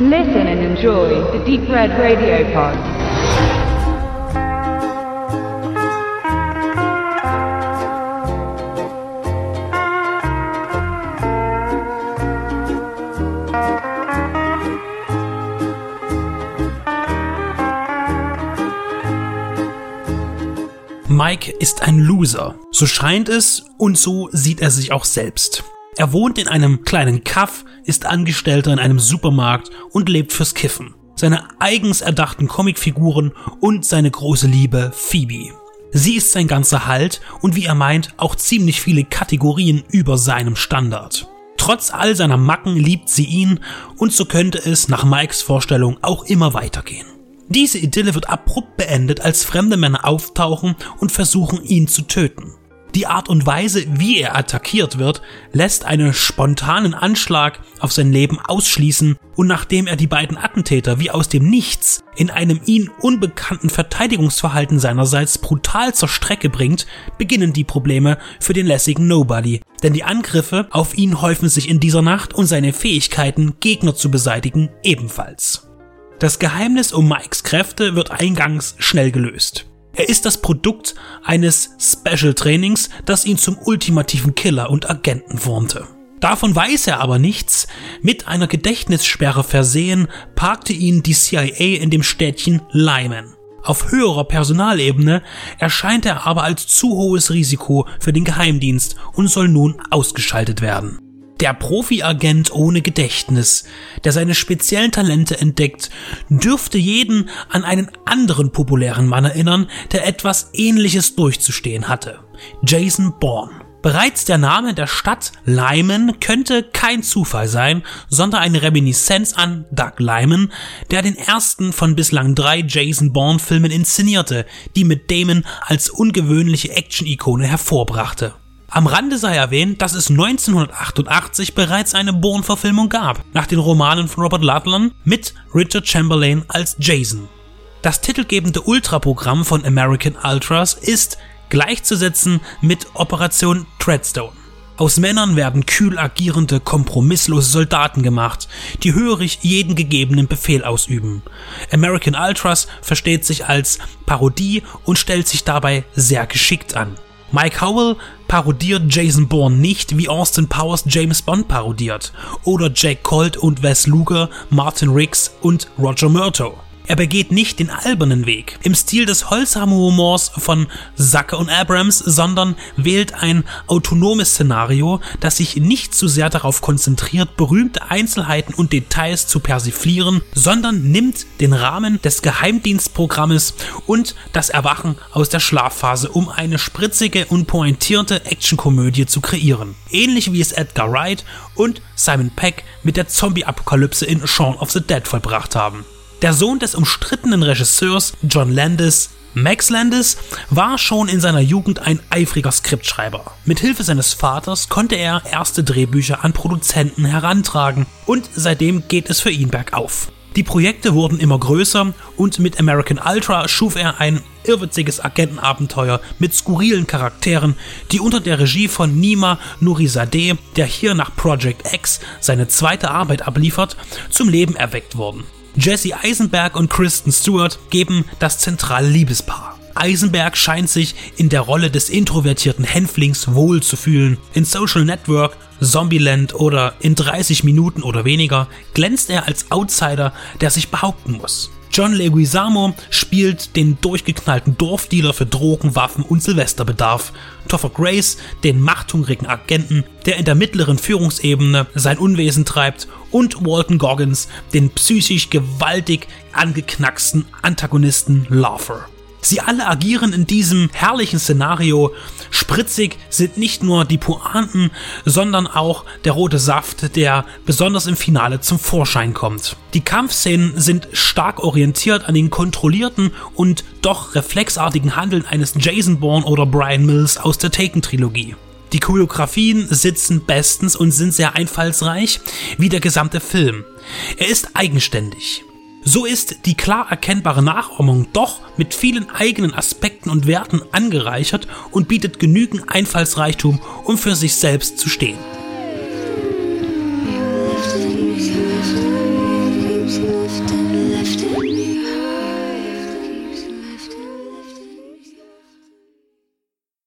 Listen and enjoy the Deep Red Radio Pod. Mike ist ein Loser. So scheint es und so sieht er sich auch selbst. Er wohnt in einem kleinen Kaff, ist Angestellter in einem Supermarkt und lebt fürs Kiffen. Seine eigens erdachten Comicfiguren und seine große Liebe Phoebe. Sie ist sein ganzer Halt und wie er meint, auch ziemlich viele Kategorien über seinem Standard. Trotz all seiner Macken liebt sie ihn und so könnte es nach Mikes Vorstellung auch immer weitergehen. Diese Idylle wird abrupt beendet, als fremde Männer auftauchen und versuchen, ihn zu töten. Die Art und Weise, wie er attackiert wird, lässt einen spontanen Anschlag auf sein Leben ausschließen und nachdem er die beiden Attentäter wie aus dem Nichts in einem ihn unbekannten Verteidigungsverhalten seinerseits brutal zur Strecke bringt, beginnen die Probleme für den lässigen Nobody, denn die Angriffe auf ihn häufen sich in dieser Nacht und seine Fähigkeiten, Gegner zu beseitigen, ebenfalls. Das Geheimnis um Mikes Kräfte wird eingangs schnell gelöst. Er ist das Produkt eines Special Trainings, das ihn zum ultimativen Killer und Agenten formte. Davon weiß er aber nichts. Mit einer Gedächtnissperre versehen, parkte ihn die CIA in dem Städtchen Lyman. Auf höherer Personalebene erscheint er aber als zu hohes Risiko für den Geheimdienst und soll nun ausgeschaltet werden. Der Profi-Agent ohne Gedächtnis, der seine speziellen Talente entdeckt, dürfte jeden an einen anderen populären Mann erinnern, der etwas ähnliches durchzustehen hatte. Jason Bourne. Bereits der Name der Stadt Lyman könnte kein Zufall sein, sondern eine Reminiszenz an Doug Lyman, der den ersten von bislang drei Jason Bourne Filmen inszenierte, die mit Damon als ungewöhnliche Action-Ikone hervorbrachte. Am Rande sei erwähnt, dass es 1988 bereits eine Bourne-Verfilmung gab, nach den Romanen von Robert Ludlum mit Richard Chamberlain als Jason. Das titelgebende Ultraprogramm von American Ultras ist gleichzusetzen mit Operation Treadstone. Aus Männern werden kühl agierende, kompromisslose Soldaten gemacht, die hörig jeden gegebenen Befehl ausüben. American Ultras versteht sich als Parodie und stellt sich dabei sehr geschickt an. Mike Howell parodiert Jason Bourne nicht, wie Austin Powers James Bond parodiert oder Jack Colt und Wes Luger Martin Riggs und Roger Murtaugh. Er begeht nicht den albernen Weg im Stil des holzhammer Humors von Zucker und Abrams, sondern wählt ein autonomes Szenario, das sich nicht zu sehr darauf konzentriert, berühmte Einzelheiten und Details zu persiflieren, sondern nimmt den Rahmen des Geheimdienstprogrammes und das Erwachen aus der Schlafphase, um eine spritzige und pointierte Actionkomödie zu kreieren. Ähnlich wie es Edgar Wright und Simon Peck mit der Zombie-Apokalypse in Shaun of the Dead vollbracht haben. Der Sohn des umstrittenen Regisseurs John Landis, Max Landis, war schon in seiner Jugend ein eifriger Skriptschreiber. Mit Hilfe seines Vaters konnte er erste Drehbücher an Produzenten herantragen und seitdem geht es für ihn bergauf. Die Projekte wurden immer größer und mit American Ultra schuf er ein irrwitziges Agentenabenteuer mit skurrilen Charakteren, die unter der Regie von Nima Nurizadeh, der hier nach Project X seine zweite Arbeit abliefert, zum Leben erweckt wurden. Jesse Eisenberg und Kristen Stewart geben das zentrale Liebespaar. Eisenberg scheint sich in der Rolle des introvertierten Hänflings wohl zu fühlen. In Social Network, Zombieland oder in 30 Minuten oder weniger glänzt er als Outsider, der sich behaupten muss. John Leguizamo spielt den durchgeknallten Dorfdealer für Drogen, Waffen und Silvesterbedarf. Topher Grace den machthungrigen Agenten, der in der mittleren Führungsebene sein Unwesen treibt und Walton Goggins den psychisch gewaltig angeknacksten Antagonisten Laughter. Sie alle agieren in diesem herrlichen Szenario. Spritzig sind nicht nur die Pointen, sondern auch der rote Saft, der besonders im Finale zum Vorschein kommt. Die Kampfszenen sind stark orientiert an den kontrollierten und doch reflexartigen Handeln eines Jason Bourne oder Brian Mills aus der Taken-Trilogie. Die Choreografien sitzen bestens und sind sehr einfallsreich, wie der gesamte Film. Er ist eigenständig. So ist die klar erkennbare Nachahmung doch mit vielen eigenen Aspekten und Werten angereichert und bietet genügend Einfallsreichtum, um für sich selbst zu stehen.